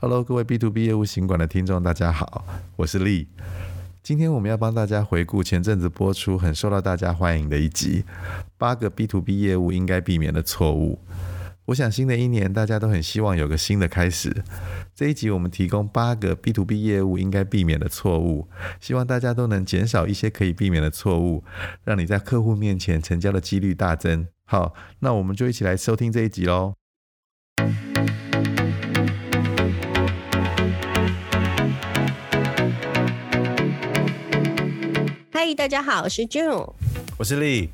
Hello，各位 B to B 业务行管的听众，大家好，我是丽。今天我们要帮大家回顾前阵子播出很受到大家欢迎的一集《八个 B to B 业务应该避免的错误》。我想新的一年大家都很希望有个新的开始。这一集我们提供八个 B to B 业务应该避免的错误，希望大家都能减少一些可以避免的错误，让你在客户面前成交的几率大增。好，那我们就一起来收听这一集喽。嗨，大家好，我是 June，我是 Lee，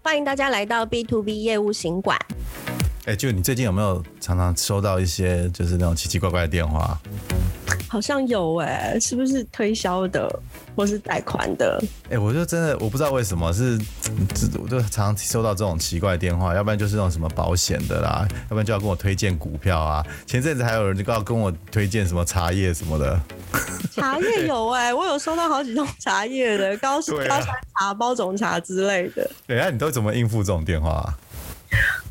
欢迎大家来到 B to B 业务行馆。哎，June，你最近有没有常常收到一些就是那种奇奇怪怪的电话？好像有哎、欸，是不是推销的，或是贷款的？哎、欸，我就真的我不知道为什么是，我就常常收到这种奇怪的电话，要不然就是那种什么保险的啦，要不然就要跟我推荐股票啊。前阵子还有人就要跟我推荐什么茶叶什么的。茶叶有哎、欸，我有收到好几种茶叶的，高山高山茶、包种茶之类的。对啊，你都怎么应付这种电话、啊？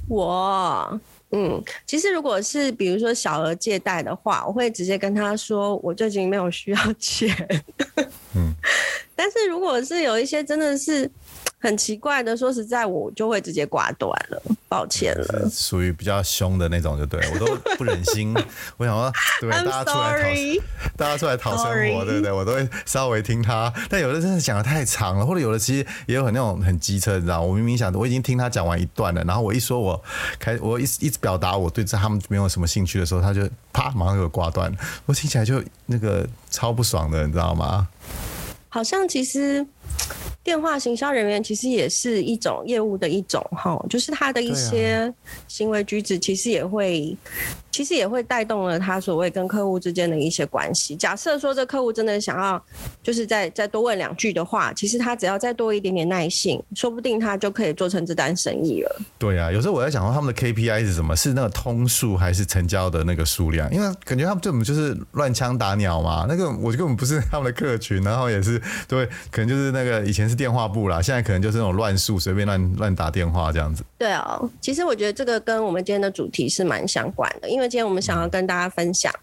我。嗯，其实如果是比如说小额借贷的话，我会直接跟他说，我最近没有需要钱。嗯，但是如果是有一些真的是。很奇怪的，说实在，我就会直接挂断了，抱歉了。属于比较凶的那种，就对，我都不忍心。我想说，对，大家出来讨，大家出来讨生活，对不对？我都会稍微听他。但有的真的讲的太长了，或者有的其实也有很那种很机车，你知道？我明明想，我已经听他讲完一段了，然后我一说我开，我一一直表达我对这他们没有什么兴趣的时候，他就啪，马上给我挂断。我听起来就那个超不爽的，你知道吗？好像其实。电话行销人员其实也是一种业务的一种哈，就是他的一些行为举止，其实也会。其实也会带动了他所谓跟客户之间的一些关系。假设说这客户真的想要，就是再再多问两句的话，其实他只要再多一点点耐性，说不定他就可以做成这单生意了。对啊，有时候我在想说他们的 KPI 是什么？是那个通数还是成交的那个数量？因为感觉他们这种就是乱枪打鸟嘛。那个我根本不是他们的客群，然后也是对，可能就是那个以前是电话簿啦，现在可能就是那种乱数，随便乱乱打电话这样子。对哦，其实我觉得这个跟我们今天的主题是蛮相关的，因为今天我们想要跟大家分享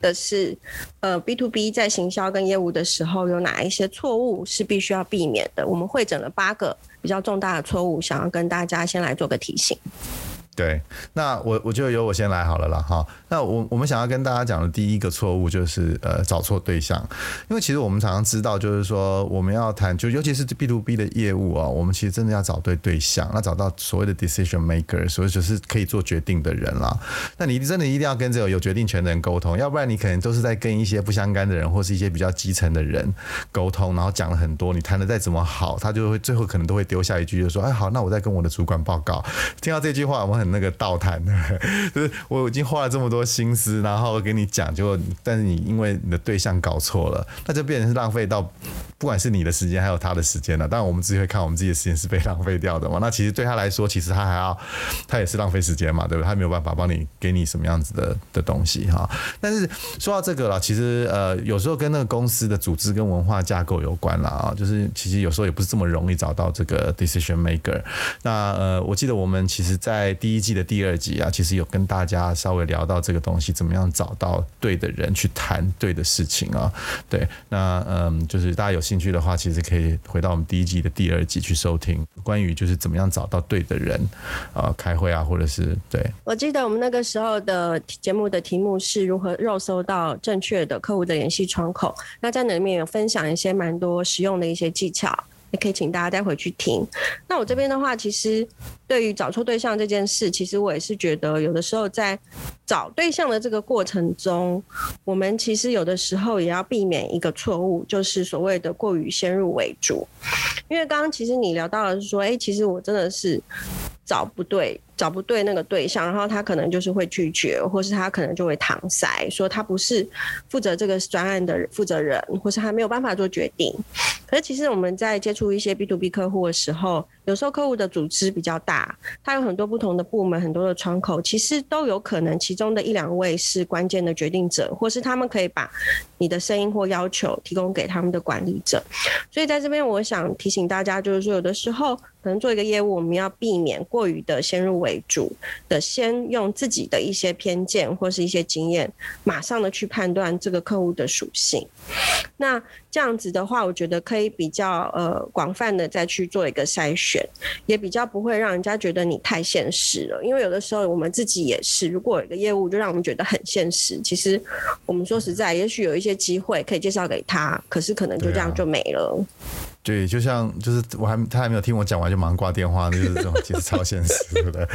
的是，呃，B to B 在行销跟业务的时候有哪一些错误是必须要避免的？我们会整了八个比较重大的错误，想要跟大家先来做个提醒。对，那我我就由我先来好了啦。哈。那我我们想要跟大家讲的第一个错误就是呃找错对象，因为其实我们常常知道，就是说我们要谈，就尤其是 B to B 的业务啊，我们其实真的要找对对象，那找到所谓的 decision maker，所以就是可以做决定的人啦。那你真的一定要跟这个有决定权的人沟通，要不然你可能都是在跟一些不相干的人或是一些比较基层的人沟通，然后讲了很多，你谈的再怎么好，他就会最后可能都会丢下一句，就说，哎好，那我再跟我的主管报告。听到这句话，我们很那个倒谈，就是我已经花了这么多。心思，然后给你讲，就但是你因为你的对象搞错了，那就变成是浪费到，不管是你的时间还有他的时间了。当然我们自己会看我们自己的时间是被浪费掉的嘛。那其实对他来说，其实他还要，他也是浪费时间嘛，对不对？他没有办法帮你给你什么样子的的东西哈。但是说到这个了，其实呃有时候跟那个公司的组织跟文化架构有关了啊。就是其实有时候也不是这么容易找到这个 decision maker。那呃我记得我们其实在第一季的第二集啊，其实有跟大家稍微聊到这个。东西怎么样找到对的人去谈对的事情啊？对，那嗯，就是大家有兴趣的话，其实可以回到我们第一季的第二集去收听，关于就是怎么样找到对的人啊，开会啊，或者是对。我记得我们那个时候的节目的题目是如何肉搜到正确的客户的联系窗口，那在那里面有分享一些蛮多实用的一些技巧。也可以请大家待会去听。那我这边的话，其实对于找错对象这件事，其实我也是觉得，有的时候在找对象的这个过程中，我们其实有的时候也要避免一个错误，就是所谓的过于先入为主。因为刚刚其实你聊到的是说，哎，其实我真的是找不对。找不对那个对象，然后他可能就是会拒绝，或是他可能就会搪塞，说他不是负责这个专案的负责人，或是他没有办法做决定。可是其实我们在接触一些 B to B 客户的时候，有时候客户的组织比较大，他有很多不同的部门，很多的窗口，其实都有可能其中的一两位是关键的决定者，或是他们可以把你的声音或要求提供给他们的管理者。所以在这边，我想提醒大家，就是说有的时候可能做一个业务，我们要避免过于的先入为为主的，先用自己的一些偏见或是一些经验，马上的去判断这个客户的属性。那这样子的话，我觉得可以比较呃广泛的再去做一个筛选，也比较不会让人家觉得你太现实了。因为有的时候我们自己也是，如果有一个业务就让我们觉得很现实，其实我们说实在，也许有一些机会可以介绍给他，可是可能就这样就没了。对，就像就是我还他还没有听我讲完就马上挂电话，就是这种其实超现实，对不对？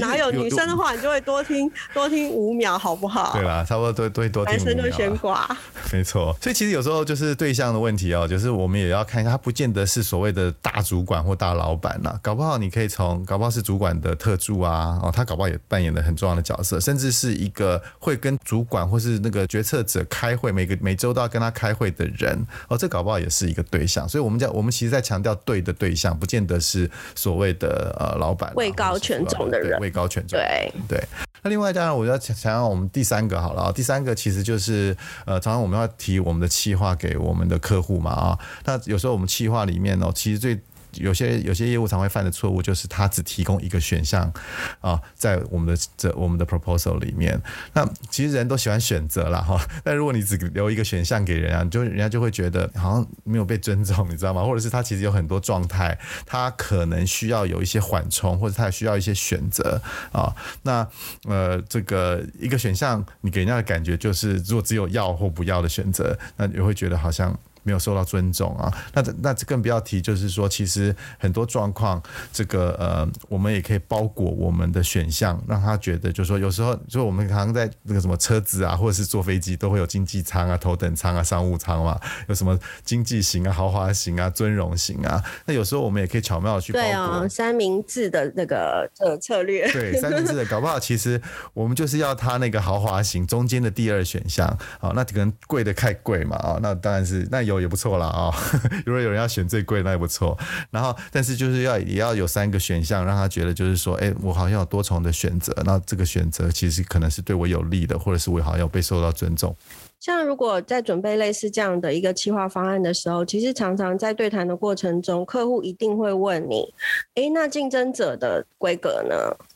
哪有女生的话，你就会多听 多听五秒，好不好？对啦，差不多多多多听五秒。男生就先挂。没错，所以其实有时候就是对象的问题哦，就是我们也要看一下，他不见得是所谓的大主管或大老板呐，搞不好你可以从搞不好是主管的特助啊，哦，他搞不好也扮演了很重要的角色，甚至是一个会跟主管或是那个决策者开会，每个每周都要跟他开会的人哦，这搞不好也是一个对象。所以我们讲，我们其实在强调。对的对象，不见得是所谓的呃老板，位高权重的人，位高权重。对对。那另外，当然我要想想要我们第三个好了，第三个其实就是呃，常常我们要提我们的企划给我们的客户嘛啊。那有时候我们企划里面哦，其实最有些有些业务常会犯的错误，就是他只提供一个选项啊，在我们的这我们的 proposal 里面。那其实人都喜欢选择啦哈，但如果你只留一个选项给人啊，就人家就会觉得好像没有被尊重，你知道吗？或者是他其实有很多状态，他可能需要有一些缓冲，或者他也需要一些选择啊。那呃，这个一个选项，你给人家的感觉就是，如果只有要或不要的选择，那你会觉得好像。没有受到尊重啊，那那这更不要提，就是说，其实很多状况，这个呃，我们也可以包裹我们的选项，让他觉得，就是说，有时候，就我们常常在那个什么车子啊，或者是坐飞机，都会有经济舱啊、头等舱啊、商务舱嘛，有什么经济型啊、豪华型啊、尊荣型啊，那有时候我们也可以巧妙的去包裹。对哦，三明治的那个呃策略。对，三明治的搞不好，其实我们就是要他那个豪华型中间的第二选项啊，那可能贵的太贵嘛啊，那当然是那有。也不错了啊，如果有人要选最贵，那也不错。然后，但是就是要也要有三个选项，让他觉得就是说，哎，我好像有多重的选择。那这个选择其实可能是对我有利的，或者是我好像有被受到尊重。像如果在准备类似这样的一个企划方案的时候，其实常常在对谈的过程中，客户一定会问你，哎，那竞争者的规格呢？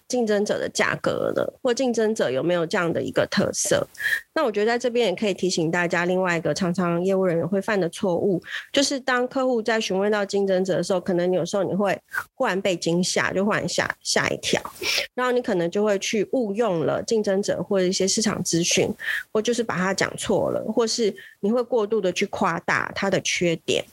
竞争者的价格的，或竞争者有没有这样的一个特色？那我觉得在这边也可以提醒大家，另外一个常常业务人员会犯的错误，就是当客户在询问到竞争者的时候，可能有时候你会忽然被惊吓，就忽然吓吓一跳，然后你可能就会去误用了竞争者或者一些市场资讯，或就是把它讲错了，或是你会过度的去夸大它的缺点。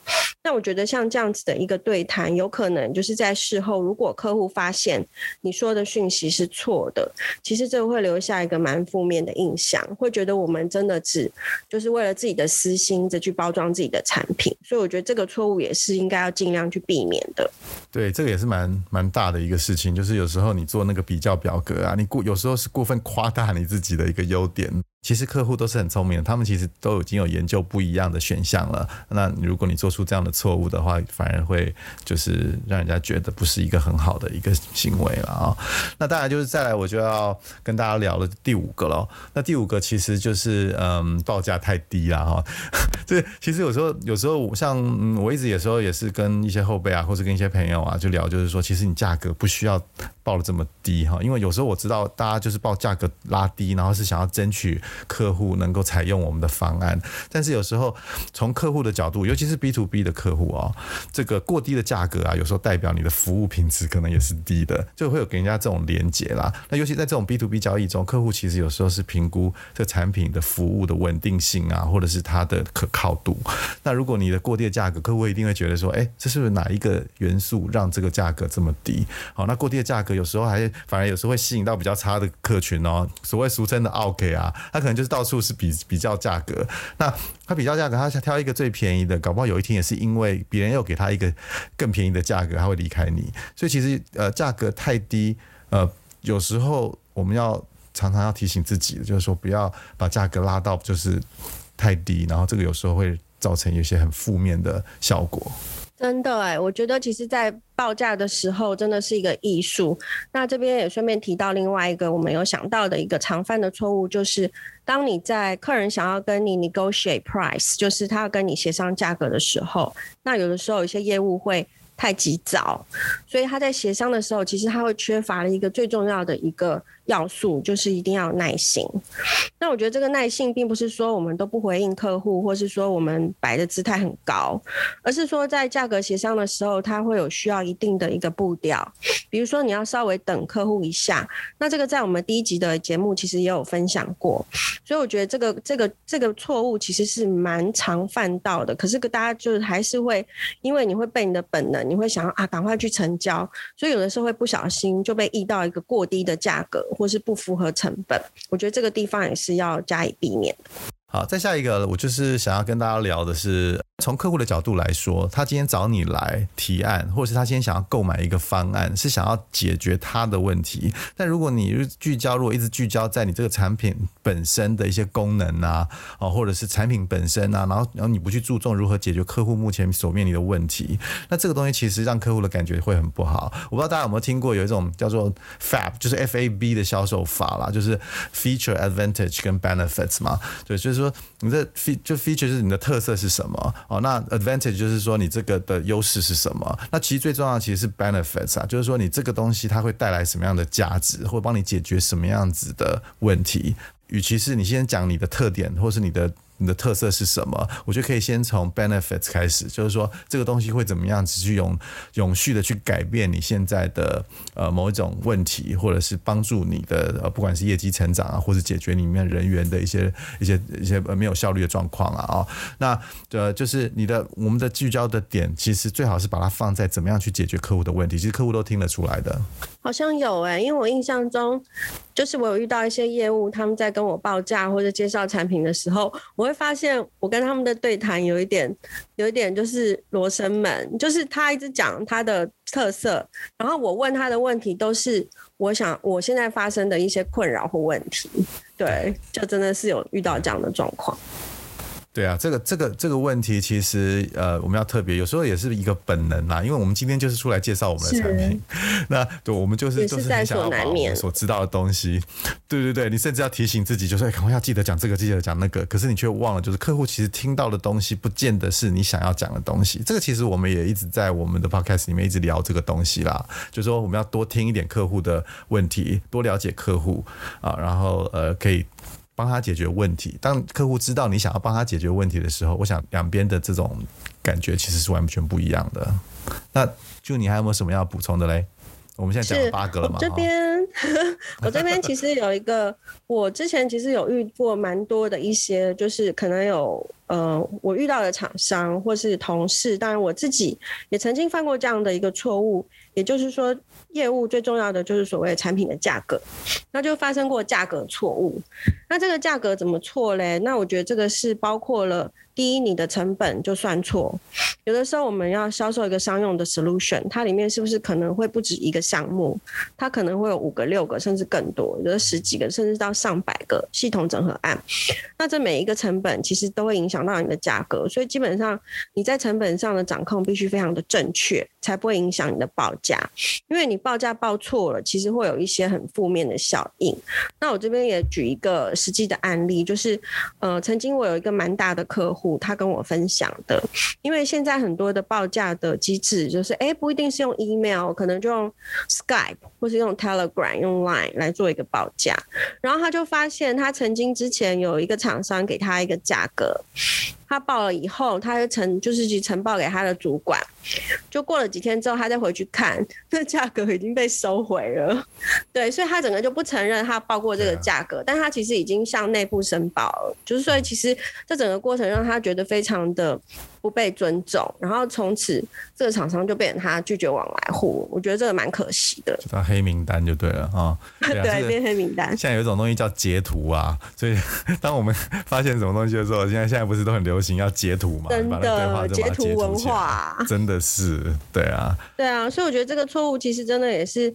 那我觉得像这样子的一个对谈，有可能就是在事后，如果客户发现你说的讯信息是错的，其实这个会留下一个蛮负面的印象，会觉得我们真的只就是为了自己的私心再去包装自己的产品，所以我觉得这个错误也是应该要尽量去避免的。对，这个也是蛮蛮大的一个事情，就是有时候你做那个比较表格啊，你过有时候是过分夸大你自己的一个优点。其实客户都是很聪明的，他们其实都已经有研究不一样的选项了。那如果你做出这样的错误的话，反而会就是让人家觉得不是一个很好的一个行为了啊。那当然就是再来，我就要跟大家聊了第五个喽。那第五个其实就是嗯，报价太低了哈。这其实有时候有时候像嗯，我一直有时候也是跟一些后辈啊，或者跟一些朋友啊就聊，就是说其实你价格不需要报的这么低哈，因为有时候我知道大家就是报价格拉低，然后是想要争取。客户能够采用我们的方案，但是有时候从客户的角度，尤其是 B to B 的客户哦，这个过低的价格啊，有时候代表你的服务品质可能也是低的，就会有给人家这种连结啦。那尤其在这种 B to B 交易中，客户其实有时候是评估这个产品的服务的稳定性啊，或者是它的可靠度。那如果你的过低的价格，客户一定会觉得说，哎，这是不是哪一个元素让这个价格这么低？好，那过低的价格有时候还反而有时候会吸引到比较差的客群哦，所谓俗称的 O K 啊，他可能就是到处是比比较价格，那他比较价格，他挑一个最便宜的，搞不好有一天也是因为别人又给他一个更便宜的价格，他会离开你。所以其实呃价格太低，呃有时候我们要常常要提醒自己，就是说不要把价格拉到就是太低，然后这个有时候会造成一些很负面的效果。真的哎，我觉得其实，在报价的时候，真的是一个艺术。那这边也顺便提到另外一个我们有想到的一个常犯的错误，就是当你在客人想要跟你 negotiate price，就是他要跟你协商价格的时候，那有的时候有些业务会。太急躁，所以他在协商的时候，其实他会缺乏了一个最重要的一个。要素就是一定要耐心。那我觉得这个耐性并不是说我们都不回应客户，或是说我们摆的姿态很高，而是说在价格协商的时候，他会有需要一定的一个步调。比如说你要稍微等客户一下，那这个在我们第一集的节目其实也有分享过。所以我觉得这个这个这个错误其实是蛮常犯到的。可是大家就是还是会因为你会被你的本能，你会想要啊赶快去成交，所以有的时候会不小心就被溢到一个过低的价格。或是不符合成本，我觉得这个地方也是要加以避免。好，再下一个，我就是想要跟大家聊的是，从客户的角度来说，他今天找你来提案，或者是他今天想要购买一个方案，是想要解决他的问题。但如果你聚焦，如果一直聚焦在你这个产品本身的一些功能啊，哦，或者是产品本身啊，然后然后你不去注重如何解决客户目前所面临的问题，那这个东西其实让客户的感觉会很不好。我不知道大家有没有听过有一种叫做 FAB，就是 F A B 的销售法啦，就是 Feature Advantage 跟 Benefits 嘛，对，就是说。你的 fe 就 feature 就是你的特色是什么哦？那 advantage 就是说你这个的优势是什么？那其实最重要其实是 benefits 啊，就是说你这个东西它会带来什么样的价值，或帮你解决什么样子的问题。与其是你先讲你的特点，或是你的。你的特色是什么？我觉得可以先从 benefits 开始，就是说这个东西会怎么样持续永永续的去改变你现在的呃某一种问题，或者是帮助你的呃不管是业绩成长啊，或是解决里面人员的一些一些一些呃没有效率的状况啊啊，那呃就是你的我们的聚焦的点，其实最好是把它放在怎么样去解决客户的问题，其实客户都听得出来的。好像有哎、因为我印象中就是我有遇到一些业务，他们在跟我报价或者介绍产品的时候，我会发现我跟他们的对谈有一点，有一点就是罗生门，就是他一直讲他的特色，然后我问他的问题都是我想我现在发生的一些困扰或问题，对，就真的是有遇到这样的状况。对啊，这个这个这个问题其实呃，我们要特别有时候也是一个本能啦，因为我们今天就是出来介绍我们的产品，那对，我们就是就是很想要把我们所知道的东西，对对对，你甚至要提醒自己，就是赶快要记得讲这个，记得讲那个，可是你却忘了，就是客户其实听到的东西，不见得是你想要讲的东西。这个其实我们也一直在我们的 podcast 里面一直聊这个东西啦，就是说我们要多听一点客户的问题，多了解客户啊，然后呃可以。帮他解决问题。当客户知道你想要帮他解决问题的时候，我想两边的这种感觉其实是完全不一样的。那就你还有没有什么要补充的嘞？我们现在讲了八个了嘛？这边 我这边其实有一个，我之前其实有遇过蛮多的一些，就是可能有呃，我遇到的厂商或是同事，当然我自己也曾经犯过这样的一个错误。也就是说，业务最重要的就是所谓产品的价格，那就发生过价格错误。那这个价格怎么错嘞？那我觉得这个是包括了。第一，你的成本就算错，有的时候我们要销售一个商用的 solution，它里面是不是可能会不止一个项目？它可能会有五个、六个，甚至更多，有的十几个，甚至到上百个系统整合案。那这每一个成本其实都会影响到你的价格，所以基本上你在成本上的掌控必须非常的正确，才不会影响你的报价。因为你报价报错了，其实会有一些很负面的效应。那我这边也举一个实际的案例，就是呃，曾经我有一个蛮大的客户。他跟我分享的，因为现在很多的报价的机制就是，哎，不一定是用 email，可能就用 Skype 或是用 Telegram、用 Line 来做一个报价。然后他就发现，他曾经之前有一个厂商给他一个价格，他报了以后，他就呈就是去呈报给他的主管，就过了几天之后，他再回去看，那价格已经被收回了。对，所以他整个就不承认他报过这个价格，但他其实已经向内部申报了，就是所以其实这整个过程让他觉得非常的。不被尊重，然后从此这个厂商就变成他拒绝往来户，我觉得这个蛮可惜的。就当黑名单就对了啊，对，啊、对，变黑名单。现在有一种东西叫截图啊，所以 当我们发现什么东西的时候，现在现在不是都很流行要截图嘛？真的，截图文化，真的是对啊，对啊，所以我觉得这个错误其实真的也是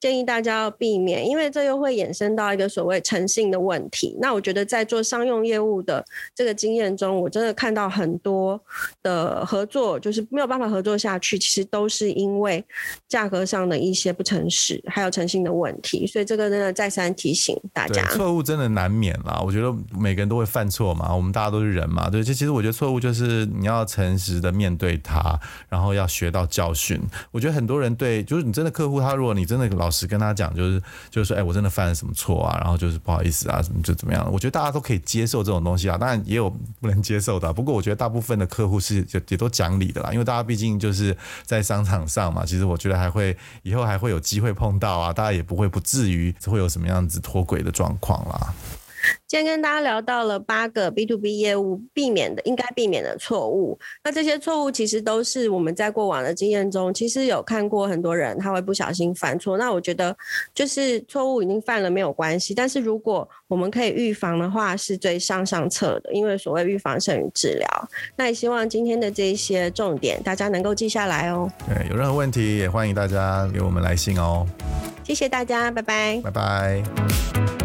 建议大家要避免，因为这又会衍生到一个所谓诚信的问题。那我觉得在做商用业务的这个经验中，我真的看到很多。的合作就是没有办法合作下去，其实都是因为价格上的一些不诚实，还有诚信的问题，所以这个真的再三提醒大家，错误真的难免啦。我觉得每个人都会犯错嘛，我们大家都是人嘛，对，其实实我觉得错误就是你要诚实的面对他，然后要学到教训。我觉得很多人对，就是你真的客户，他如果你真的老实跟他讲，就是就是说，哎，我真的犯了什么错啊，然后就是不好意思啊，什么就怎么样。我觉得大家都可以接受这种东西啊，当然也有不能接受的。不过我觉得大部分的客户不是就也都讲理的啦，因为大家毕竟就是在商场上嘛，其实我觉得还会以后还会有机会碰到啊，大家也不会不至于会有什么样子脱轨的状况啦。今天跟大家聊到了八个 B to B 业务避免的应该避免的错误，那这些错误其实都是我们在过往的经验中，其实有看过很多人他会不小心犯错。那我觉得就是错误已经犯了没有关系，但是如果我们可以预防的话，是最上上策的，因为所谓预防胜于治疗。那也希望今天的这一些重点大家能够记下来哦。对，有任何问题也欢迎大家给我们来信哦。谢谢大家，拜拜。拜拜。